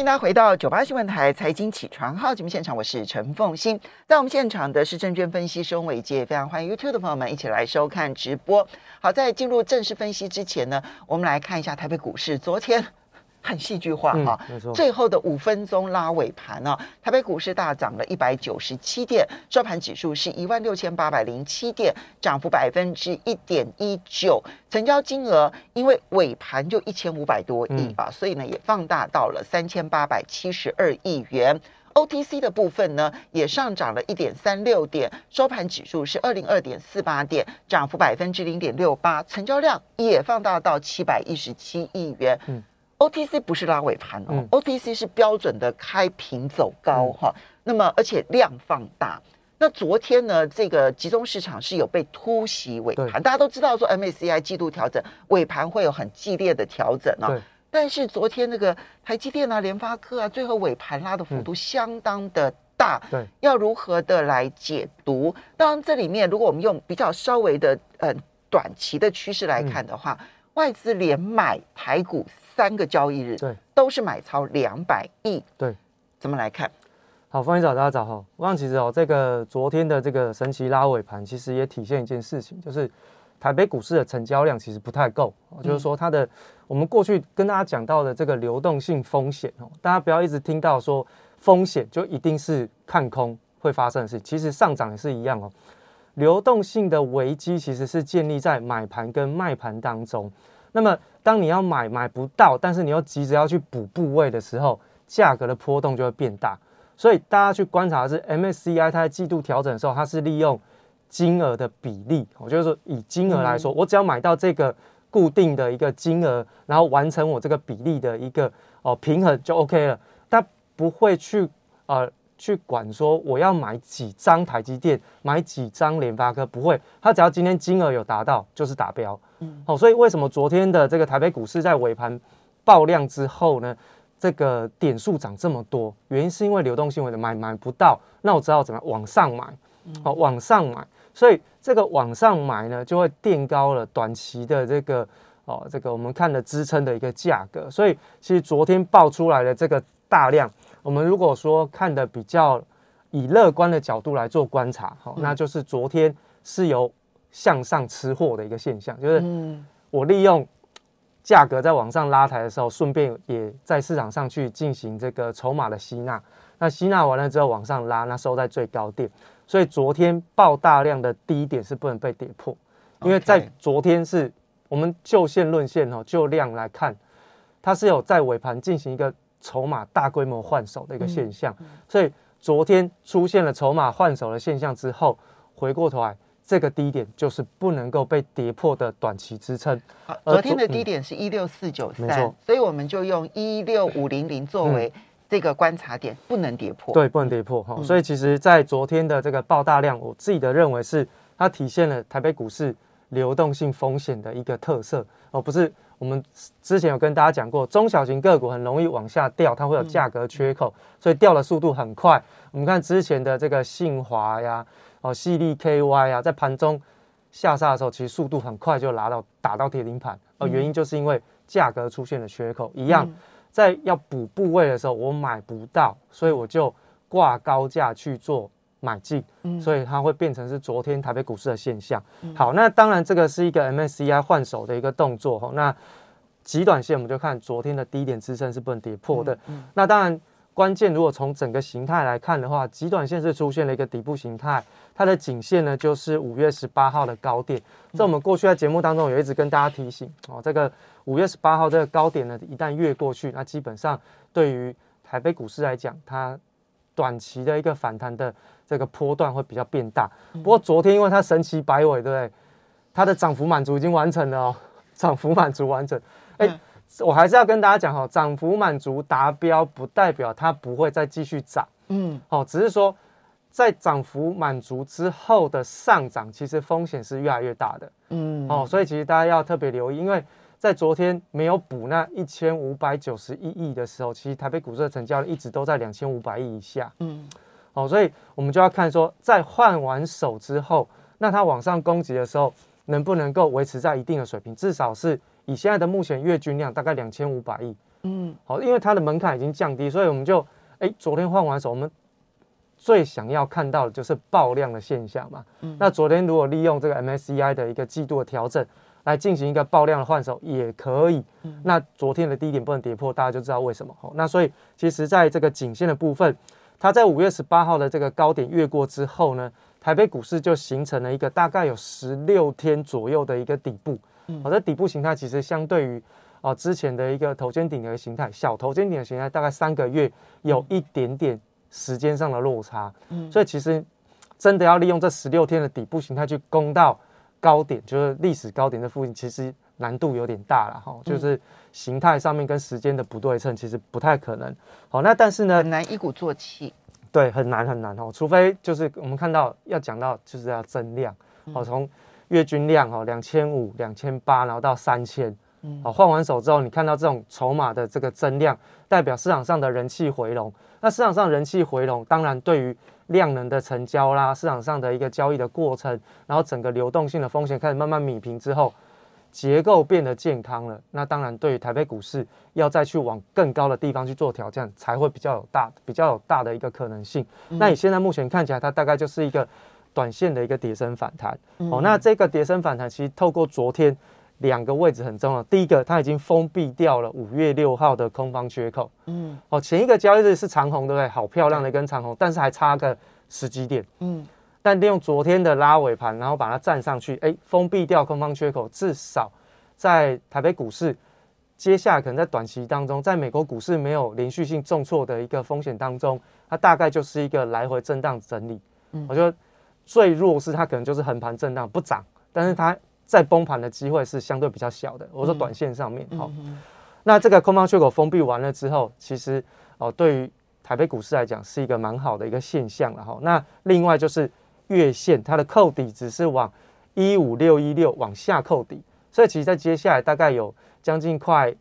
欢迎大家回到九八新闻台财经起床号节目现场，我是陈凤欣。在我们现场的是证券分析师翁伟捷，非常欢迎 YouTube 的朋友们一起来收看直播。好，在进入正式分析之前呢，我们来看一下台北股市昨天。很戏剧化哈，最后的五分钟拉尾盘呢，台北股市大涨了一百九十七点，收盘指数是一万六千八百零七点，涨幅百分之一点一九，成交金额因为尾盘就一千五百多亿啊，所以呢也放大到了三千八百七十二亿元。OTC 的部分呢也上涨了一点三六点，收盘指数是二零二点四八点，涨幅百分之零点六八，成交量也放大到七百一十七亿元。嗯 OTC 不是拉尾盘哦、嗯、，OTC 是标准的开平走高哈、嗯。那么而且量放大。那昨天呢，这个集中市场是有被突袭尾盘。大家都知道说 MACI 季度调整尾盘会有很激烈的调整啊。但是昨天那个台积电啊、联发科啊，最后尾盘拉的幅度相当的大。对、嗯，要如何的来解读？当然这里面如果我们用比较稍微的呃短期的趋势来看的话，嗯、外资连买台股。三个交易日，对，都是买超两百亿，对，怎么来看？好，方一早，大家早哈。我想其实哦，这个昨天的这个神奇拉尾盘，其实也体现一件事情，就是台北股市的成交量其实不太够，嗯、就是说它的我们过去跟大家讲到的这个流动性风险哦，大家不要一直听到说风险就一定是看空会发生的事情，其实上涨也是一样哦。流动性的危机其实是建立在买盘跟卖盘当中。那么，当你要买买不到，但是你又急着要去补部位的时候，价格的波动就会变大。所以大家去观察的是 MSCI 它在季度调整的时候，它是利用金额的比例，我就是说以金额来说，我只要买到这个固定的一个金额，然后完成我这个比例的一个哦平衡就 OK 了。它不会去呃。去管说我要买几张台积电，买几张联发科，不会，他只要今天金额有达到就是达标。嗯，好，所以为什么昨天的这个台北股市在尾盘爆量之后呢，这个点数涨这么多？原因是因为流动性为的买买不到，那我知道怎么往上买，好，往上买，所以这个往上买呢，就会垫高了短期的这个哦，这个我们看的支撑的一个价格。所以其实昨天爆出来的这个大量。我们如果说看的比较以乐观的角度来做观察，好，那就是昨天是有向上吃货的一个现象，就是我利用价格在往上拉抬的时候，顺便也在市场上去进行这个筹码的吸纳，那吸纳完了之后往上拉，那收在最高点，所以昨天爆大量的低点是不能被跌破，因为在昨天是我们就线论线哦，就量来看，它是有在尾盘进行一个。筹码大规模换手的一个现象，所以昨天出现了筹码换手的现象之后，回过头来，这个低点就是不能够被跌破的短期支撑。好，昨天的低点是一六四九三，所以我们就用一六五零零作为这个观察点，不能跌破。对，不能跌破哈。所以其实，在昨天的这个爆大量，我自己的认为是它体现了台北股市流动性风险的一个特色，而不是。我们之前有跟大家讲过，中小型个股很容易往下掉，它会有价格缺口，所以掉的速度很快。我们看之前的这个信华呀，哦，矽力 KY 呀，在盘中下杀的时候，其实速度很快就拿到打到跌停盘，而原因就是因为价格出现了缺口。一样，在要补部位的时候，我买不到，所以我就挂高价去做。买进，所以它会变成是昨天台北股市的现象。好，那当然这个是一个 MSCI 换手的一个动作哈。那极短线我们就看昨天的低点支撑是不能跌破的。那当然关键如果从整个形态来看的话，极短线是出现了一个底部形态，它的颈线呢就是五月十八号的高点。在我们过去在节目当中有一直跟大家提醒哦，这个五月十八号这个高点呢，一旦越过去，那基本上对于台北股市来讲，它短期的一个反弹的。这个波段会比较变大，不过昨天因为它神奇摆尾，对不对？它的涨幅满足已经完成了哦，涨幅满足完成。哎，我还是要跟大家讲哈，涨幅满足达标不代表它不会再继续涨，嗯，哦，只是说在涨幅满足之后的上涨，其实风险是越来越大的，嗯，哦，所以其实大家要特别留意，因为在昨天没有补那一千五百九十一亿的时候，其实台北股市的成交量一直都在两千五百亿以下，嗯。哦，所以我们就要看说，在换完手之后，那它往上攻击的时候，能不能够维持在一定的水平？至少是以现在的目前月均量大概两千五百亿，嗯，好，因为它的门槛已经降低，所以我们就哎，昨天换完手，我们最想要看到的就是爆量的现象嘛。嗯，那昨天如果利用这个 MSCI 的一个季度的调整来进行一个爆量的换手也可以。嗯，那昨天的低点不能跌破，大家就知道为什么。好，那所以其实在这个颈线的部分，它在五月十八号的这个高点越过之后呢，台北股市就形成了一个大概有十六天左右的一个底部。嗯，好，这底部形态其实相对于哦之前的一个头肩顶的形态，小头肩顶的形态，大概三个月有一点点时间上的落差。嗯，所以其实真的要利用这十六天的底部形态去攻到高点，就是历史高点的附近，其实难度有点大了哈。就是形态上面跟时间的不对称，其实不太可能。好，那但是呢，很难一鼓作气。对，很难很难哦，除非就是我们看到要讲到就是要增量，好，从月均量哈两千五、两千八，然后到三千，好，换完手之后，你看到这种筹码的这个增量，代表市场上的人气回笼。那市场上人气回笼，当然对于量能的成交啦，市场上的一个交易的过程，然后整个流动性的风险开始慢慢米平之后。结构变得健康了，那当然对于台北股市要再去往更高的地方去做挑战，才会比较有大、比较有大的一个可能性。嗯、那你现在目前看起来，它大概就是一个短线的一个跌升反弹。嗯、哦，那这个跌升反弹其实透过昨天两个位置很重要。第一个，它已经封闭掉了五月六号的空方缺口。嗯，哦，前一个交易日是长红，对不对？好漂亮的一根长红，但是还差个十几点。嗯。但利用昨天的拉尾盘，然后把它站上去，哎，封闭掉空方缺口，至少在台北股市接下来可能在短期当中，在美国股市没有连续性重挫的一个风险当中，它大概就是一个来回震荡整理。嗯，我觉得最弱势它可能就是横盘震荡不涨，但是它在崩盘的机会是相对比较小的。我说短线上面，好，那这个空方缺口封闭完了之后，其实哦，对于台北股市来讲是一个蛮好的一个现象了哈。那另外就是。月线它的扣底只是往一五六一六往下扣底，所以其实在接下来大概有将近快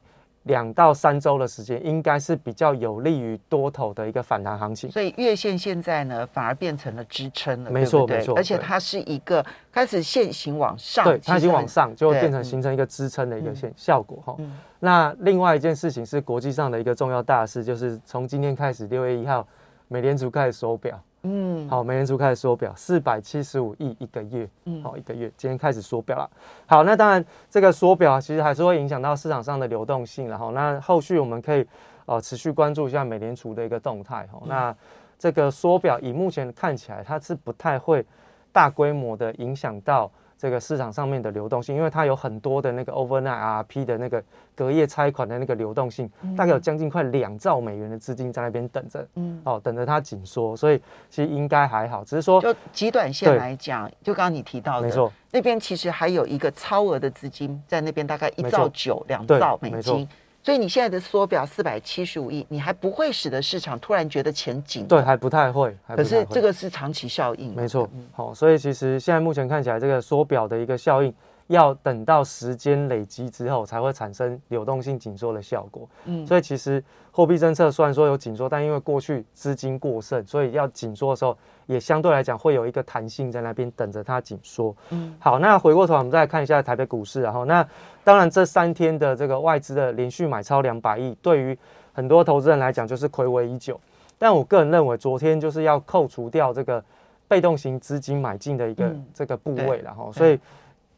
两到三周的时间，应该是比较有利于多头的一个反弹行情。所以月线现在呢，反而变成了支撑了，没错没错，而且它是一个开始线形往上，对，它已经往上，就会变成形成一个支撑的一个线效果哈。那另外一件事情是国际上的一个重要大事，就是从今天开始六月一号，美联储开始手表。嗯，好，美联储开始缩表，四百七十五亿一个月，嗯，好，一个月，今天开始缩表了。好，那当然这个缩表其实还是会影响到市场上的流动性，然后那后续我们可以呃持续关注一下美联储的一个动态。哈，那这个缩表以目前看起来，它是不太会大规模的影响到。这个市场上面的流动性，因为它有很多的那个 overnight RP 的那个隔夜拆款的那个流动性，嗯、大概有将近快两兆美元的资金在那边等着，嗯，哦，等着它紧缩，所以其实应该还好，只是说就极短线来讲，就刚刚你提到的，没错，那边其实还有一个超额的资金在那边，大概一兆九两兆美金。所以你现在的缩表四百七十五亿，你还不会使得市场突然觉得钱紧？对，还不太会。可是这个是长期效应。没错，好，所以其实现在目前看起来，这个缩表的一个效应。要等到时间累积之后，才会产生流动性紧缩的效果。嗯，所以其实货币政策虽然说有紧缩，但因为过去资金过剩，所以要紧缩的时候，也相对来讲会有一个弹性在那边等着它紧缩。嗯，好，那回过头我们再来看一下台北股市，然后那当然这三天的这个外资的连续买超两百亿，对于很多投资人来讲就是睽违已久。但我个人认为，昨天就是要扣除掉这个被动型资金买进的一个这个部位，然后所以。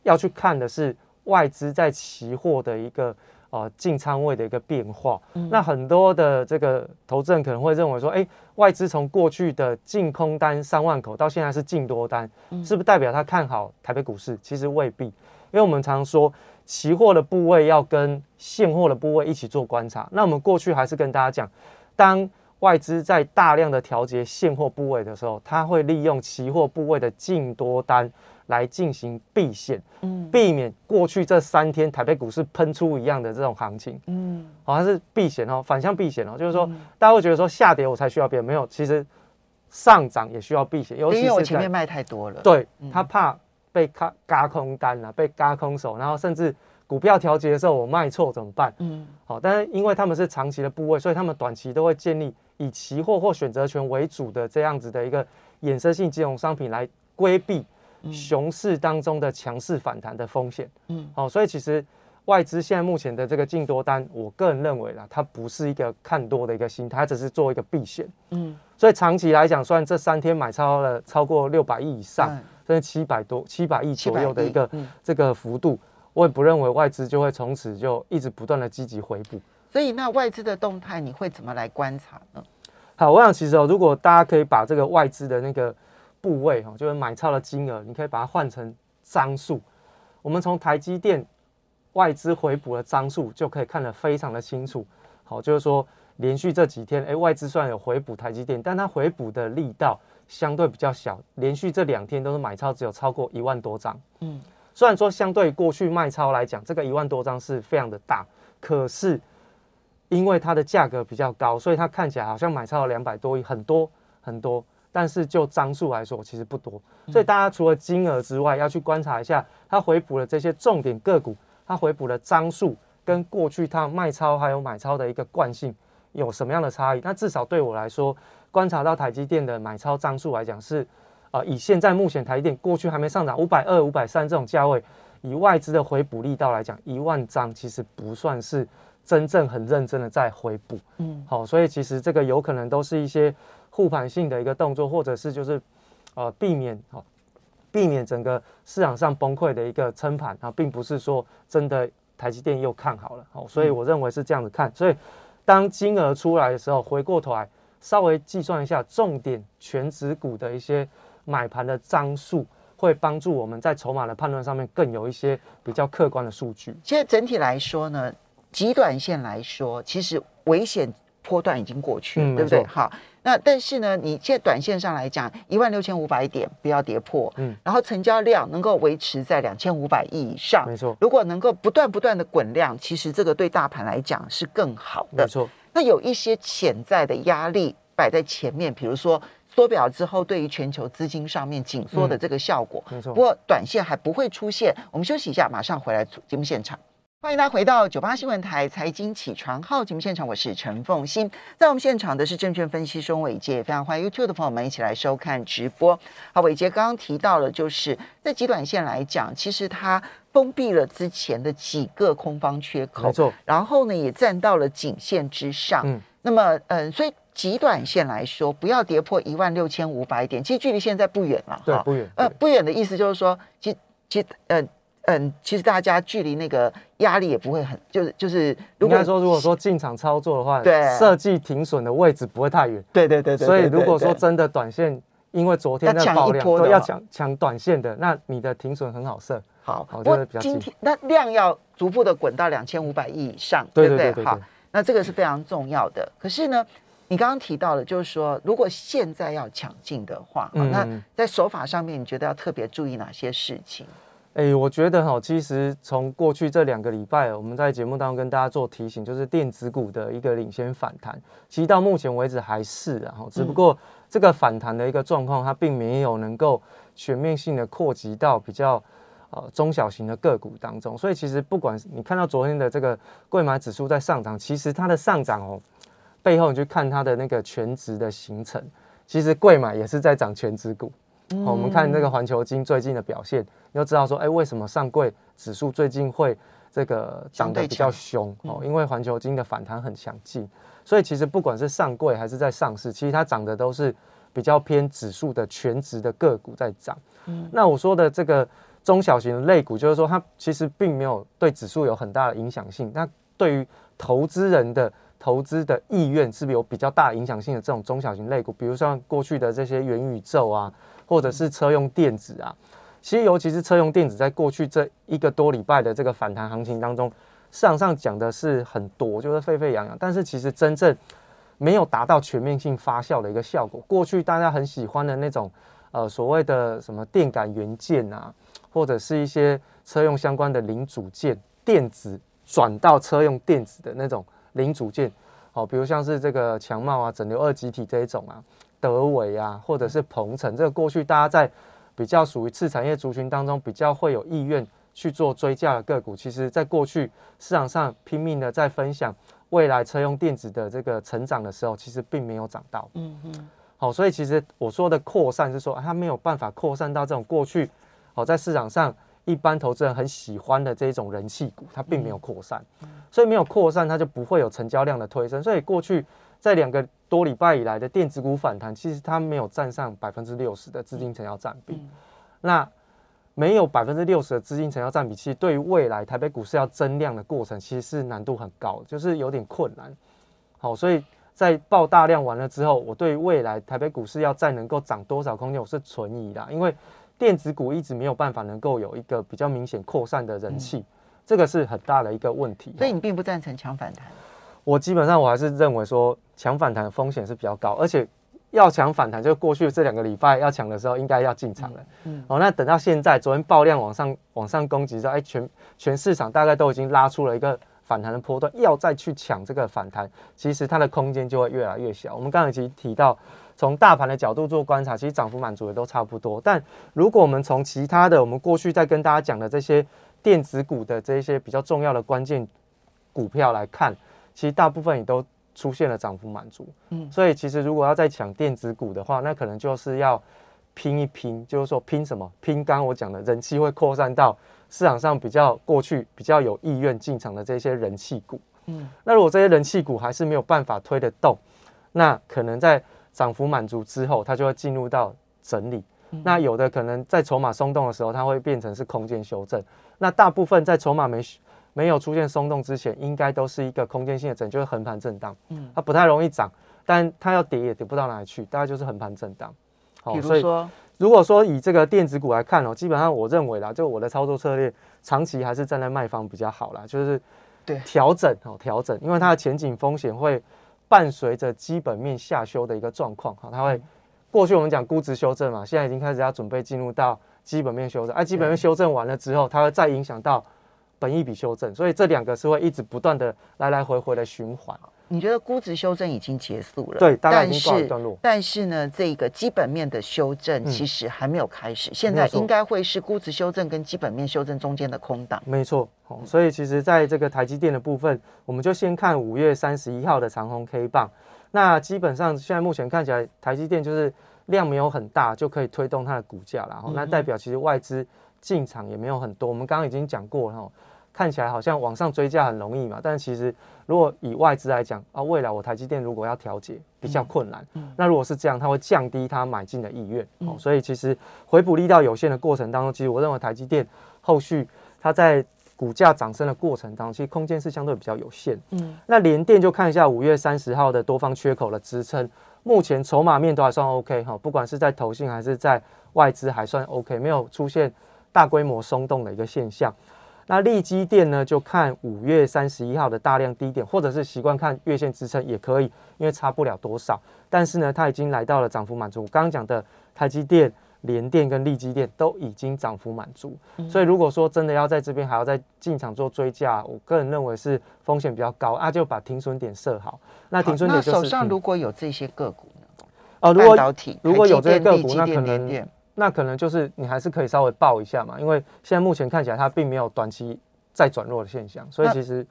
要去看的是外资在期货的一个呃进仓位的一个变化。嗯、那很多的这个投资人可能会认为说，哎、欸，外资从过去的净空单三万口到现在是净多单，是不是代表他看好台北股市？其实未必，因为我们常说期货的部位要跟现货的部位一起做观察。那我们过去还是跟大家讲，当外资在大量的调节现货部位的时候，它会利用期货部位的净多单。来进行避险，嗯，避免过去这三天台北股市喷出一样的这种行情，嗯，好像是避险哦，反向避险哦，就是说大家会觉得说下跌我才需要避险，没有，其实上涨也需要避险，尤其是因为我前面卖太多了，对，他怕被嘎嘎空单啊，被嘎空手，然后甚至股票调节的时候我卖错怎么办？嗯，好，但是因为他们是长期的部位，所以他们短期都会建立以期货或选择权为主的这样子的一个衍生性金融商品来规避。熊市当中的强势反弹的风险，嗯，好，所以其实外资现在目前的这个净多单，我个人认为啦，它不是一个看多的一个心态，它只是做一个避险。嗯，所以长期来讲，虽然这三天买超了超过六百亿以上，甚至七百多七百亿左右的一个这个幅度，我也不认为外资就会从此就一直不断的积极回补。所以，那外资的动态你会怎么来观察呢？好，我想其实哦，如果大家可以把这个外资的那个部位哈，就是买超的金额，你可以把它换成张数，我们从台积电。外资回补的张数就可以看得非常的清楚，好，就是说连续这几天，哎，外资虽然有回补台积电，但它回补的力道相对比较小，连续这两天都是买超，只有超过一万多张。嗯，虽然说相对过去卖超来讲，这个一万多张是非常的大，可是因为它的价格比较高，所以它看起来好像买超了两百多亿，很多很多，但是就张数来说，其实不多。所以大家除了金额之外，要去观察一下它回补的这些重点个股。它回补的张数跟过去它卖超还有买超的一个惯性有什么样的差异？那至少对我来说，观察到台积电的买超张数来讲是，呃，以现在目前台积电过去还没上涨五百二、五百三这种价位，以外资的回补力道来讲，一万张其实不算是真正很认真的在回补。嗯，好，所以其实这个有可能都是一些护盘性的一个动作，或者是就是呃避免好。避免整个市场上崩溃的一个撑盘啊，并不是说真的台积电又看好了，好，所以我认为是这样子看。所以当金额出来的时候，回过头来稍微计算一下重点全指股的一些买盘的张数，会帮助我们在筹码的判断上面更有一些比较客观的数据。现在整体来说呢，极短线来说，其实危险波段已经过去，嗯、对不对？好。那但是呢，你现在短线上来讲，一万六千五百点不要跌破，嗯，然后成交量能够维持在两千五百亿以上，没错。如果能够不断不断的滚量，其实这个对大盘来讲是更好的，没错。那有一些潜在的压力摆在前面，比如说缩表之后对于全球资金上面紧缩的这个效果，没错。不过短线还不会出现。我们休息一下，马上回来节目现场。欢迎大家回到九八新闻台财经起床号节目现场，我是陈凤欣。在我们现场的是证券分析师伟杰，非常欢迎 YouTube 的朋友们一起来收看直播。好，伟杰刚刚提到了，就是在极短线来讲，其实它封闭了之前的几个空方缺口，没错。然后呢，也站到了颈线之上。嗯。那么，嗯，所以极短线来说，不要跌破一万六千五百点，其实距离现在不远了。对，不远。呃，不远的意思就是说，其其呃。嗯，其实大家距离那个压力也不会很，就是就是，应该说，如果说进场操作的话，对，设计停损的位置不会太远。对对对对。所以如果说真的短线，因为昨天的爆量，都要抢抢短线的，那你的停损很好设。好，我觉得比较今天那量要逐步的滚到两千五百亿以上，对不对？好，那这个是非常重要的。可是呢，你刚刚提到了，就是说，如果现在要抢进的话，那在手法上面，你觉得要特别注意哪些事情？哎、欸，我觉得哈，其实从过去这两个礼拜，我们在节目当中跟大家做提醒，就是电子股的一个领先反弹，其实到目前为止还是，然后只不过这个反弹的一个状况，它并没有能够全面性的扩及到比较呃中小型的个股当中，所以其实不管你看到昨天的这个贵买指数在上涨，其实它的上涨哦，背后你去看它的那个全值的形成，其实贵买也是在涨全值股。好，我们看这个环球金最近的表现，你就知道说，哎，为什么上柜指数最近会这个涨得比较凶？哦，因为环球金的反弹很强劲，所以其实不管是上柜还是在上市，其实它涨的都是比较偏指数的全值的个股在涨。嗯，那我说的这个中小型的类股，就是说它其实并没有对指数有很大的影响性。那对于投资人的投资的意愿，是不是有比较大影响性的这种中小型类股？比如像过去的这些元宇宙啊。或者是车用电子啊，其实尤其是车用电子，在过去这一个多礼拜的这个反弹行情当中，市场上讲的是很多，就是沸沸扬扬，但是其实真正没有达到全面性发酵的一个效果。过去大家很喜欢的那种，呃，所谓的什么电感元件啊，或者是一些车用相关的零组件，电子转到车用电子的那种零组件，好，比如像是这个强茂啊、整流二极体这一种啊。德伟啊，或者是鹏程，这个过去大家在比较属于次产业族群当中比较会有意愿去做追价的个股，其实在过去市场上拼命的在分享未来车用电子的这个成长的时候，其实并没有涨到。嗯嗯。好，所以其实我说的扩散是说它没有办法扩散到这种过去，好在市场上一般投资人很喜欢的这一种人气股，它并没有扩散，所以没有扩散，它就不会有成交量的推升。所以过去在两个多礼拜以来的电子股反弹，其实它没有占上百分之六十的资金成交占比。那没有百分之六十的资金成交占比，其实对于未来台北股市要增量的过程，其实是难度很高，就是有点困难。好，所以在爆大量完了之后，我对于未来台北股市要再能够涨多少空间，我是存疑的，因为。电子股一直没有办法能够有一个比较明显扩散的人气，嗯、这个是很大的一个问题。所以你并不赞成强反弹？我基本上我还是认为说抢反弹的风险是比较高，而且要抢反弹，就过去这两个礼拜要抢的时候应该要进场了。嗯，哦，那等到现在昨天爆量往上往上攻击之后，哎，全全市场大概都已经拉出了一个反弹的波段，要再去抢这个反弹，其实它的空间就会越来越小。我们刚才已经提到。从大盘的角度做观察，其实涨幅满足的都差不多。但如果我们从其他的，我们过去在跟大家讲的这些电子股的这些比较重要的关键股票来看，其实大部分也都出现了涨幅满足。嗯，所以其实如果要再抢电子股的话，那可能就是要拼一拼，就是说拼什么？拼刚刚我讲的人气会扩散到市场上比较过去比较有意愿进场的这些人气股。嗯，那如果这些人气股还是没有办法推得动，那可能在涨幅满足之后，它就会进入到整理。嗯、那有的可能在筹码松动的时候，它会变成是空间修正。那大部分在筹码没没有出现松动之前，应该都是一个空间性的整，就是横盘震荡。嗯，它不太容易涨，但它要跌也跌不到哪里去，大概就是横盘震荡。好，所以如果说以这个电子股来看哦，基本上我认为啦，就我的操作策略，长期还是站在卖方比较好啦，就是对调整哦，调整，因为它的前景风险会。伴随着基本面下修的一个状况，哈，它会过去我们讲估值修正嘛，现在已经开始要准备进入到基本面修正，哎，基本面修正完了之后，它会再影响到本益比修正，所以这两个是会一直不断的来来回回的循环。你觉得估值修正已经结束了？对，大概已经告一段落。但是呢，这个基本面的修正其实还没有开始，嗯、现在应该会是估值修正跟基本面修正中间的空档。没错，所以其实在这个台积电的部分，我们就先看五月三十一号的长虹 K 棒。那基本上现在目前看起来，台积电就是量没有很大，就可以推动它的股价了。然后那代表其实外资进场也没有很多。我们刚刚已经讲过了。看起来好像往上追价很容易嘛，但其实如果以外资来讲啊，未来我台积电如果要调节比较困难，嗯嗯、那如果是这样，它会降低它买进的意愿，嗯哦，所以其实回补力道有限的过程当中，其实我认为台积电后续它在股价涨升的过程当中，其实空间是相对比较有限。嗯，那联电就看一下五月三十号的多方缺口的支撑，目前筹码面都还算 OK 哈，不管是在投信还是在外资还算 OK，没有出现大规模松动的一个现象。那力基电呢，就看五月三十一号的大量低点，或者是习惯看月线支撑也可以，因为差不了多少。但是呢，它已经来到了涨幅满足。我刚刚讲的台积电、联电跟力基电都已经涨幅满足，嗯、所以如果说真的要在这边还要再进场做追加，我个人认为是风险比较高啊，就把停损点设好。那停损点就是、手上如果有这些个股呢？哦、嗯，如果如果有这些个股，那可能。那可能就是你还是可以稍微抱一下嘛，因为现在目前看起来它并没有短期再转弱的现象，所以其实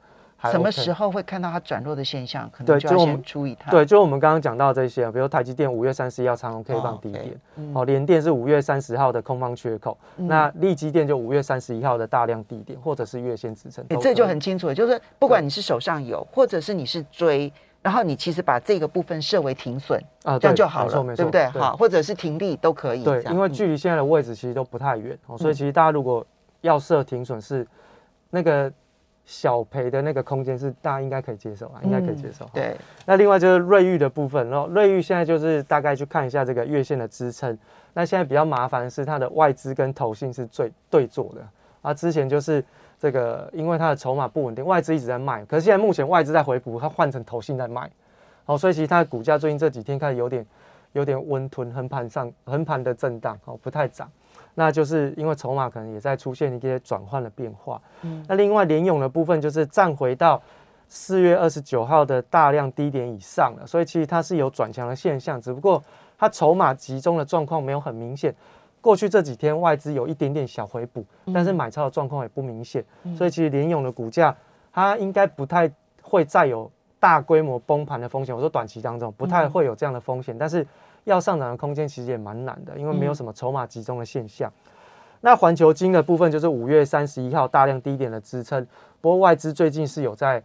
什么时候会看到它转弱的现象？可能就要先注意它。对，就我们刚刚讲到这些，比如台积电五月三十一号长虹 K 放低点，哦，联、okay, 嗯、电是五月三十号的空方缺口，嗯、那力积电就五月三十一号的大量低点，或者是月线支撑。这就很清楚了，就是不管你是手上有，或者是你是追。然后你其实把这个部分设为停损啊，这样就好了，对不对？好，或者是停利都可以。对，因为距离现在的位置其实都不太远哦，所以其实大家如果要设停损，是那个小赔的那个空间是大家应该可以接受啊，应该可以接受。对。那另外就是瑞玉的部分，然后瑞玉现在就是大概去看一下这个月线的支撑。那现在比较麻烦的是它的外资跟投信是最对坐的啊，之前就是。这个因为它的筹码不稳定，外资一直在卖，可是现在目前外资在回补，它换成投信在卖，好，所以其实它的股价最近这几天开始有点有点温吞，横盘上横盘的震荡，哦，不太涨，那就是因为筹码可能也在出现一些转换的变化。嗯，那另外联咏的部分就是站回到四月二十九号的大量低点以上了，所以其实它是有转强的现象，只不过它筹码集中的状况没有很明显。过去这几天外资有一点点小回补，但是买超的状况也不明显，嗯、所以其实联勇的股价它应该不太会再有大规模崩盘的风险。我说短期当中不太会有这样的风险，嗯、但是要上涨的空间其实也蛮难的，因为没有什么筹码集中的现象。嗯、那环球金的部分就是五月三十一号大量低点的支撑，不过外资最近是有在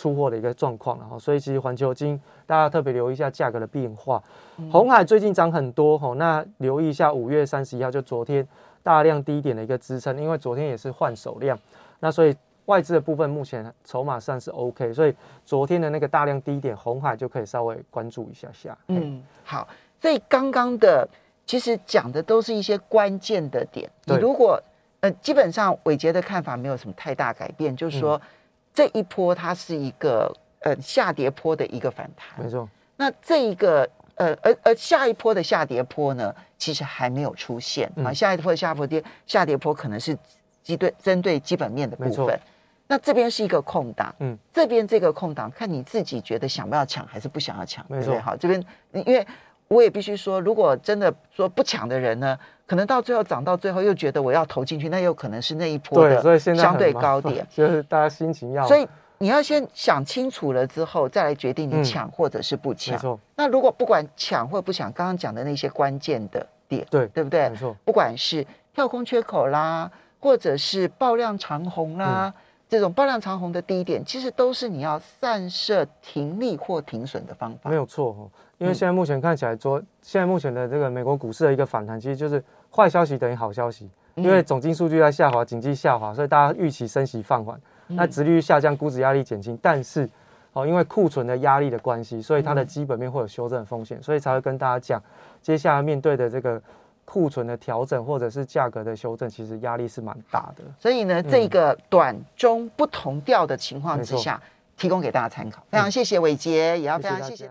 出货的一个状况，然后所以其实环球金大家特别留意一下价格的变化。红、海最近涨很多吼，那留意一下五月三十一号就昨天大量低点的一个支撑，因为昨天也是换手量，那所以外资的部分目前筹码上是 OK，所以昨天的那个大量低点红海就可以稍微关注一下下。嗯，好，所以刚刚的。其实讲的都是一些关键的点。你如果呃，基本上伟杰的看法没有什么太大改变，就是说这一波它是一个呃下跌坡的一个反弹。没错。那这一个呃，而而下一波的下跌坡呢，其实还没有出现啊。下一波的下波跌下跌坡可能是基对针对基本面的部分。那这边是一个空档，嗯，这边这个空档，看你自己觉得想不要抢还是不想要抢，没错。好，这边因为。我也必须说，如果真的说不抢的人呢，可能到最后涨到最后又觉得我要投进去，那有可能是那一波的相对高点，就是大家心情要。所以你要先想清楚了之后，再来决定你抢或者是不抢。嗯、那如果不管抢或不抢，刚刚讲的那些关键的点，对对不对？没错。不管是跳空缺口啦，或者是爆量长红啦。嗯这种爆量长红的低点，其实都是你要散射停利或停损的方法。没有错哦，因为现在目前看起来说，现在目前的这个美国股市的一个反弹，其实就是坏消息等于好消息，因为总经数据在下滑，经济下滑，所以大家预期升息放缓，那殖利率下降，估值压力减轻，但是哦，因为库存的压力的关系，所以它的基本面会有修正的风险，所以才会跟大家讲，接下来面对的这个。库存的调整或者是价格的修正，其实压力是蛮大的。所以呢，这个短中不同调的情况之下，提供给大家参考。非常谢谢伟杰，也要非常谢谢。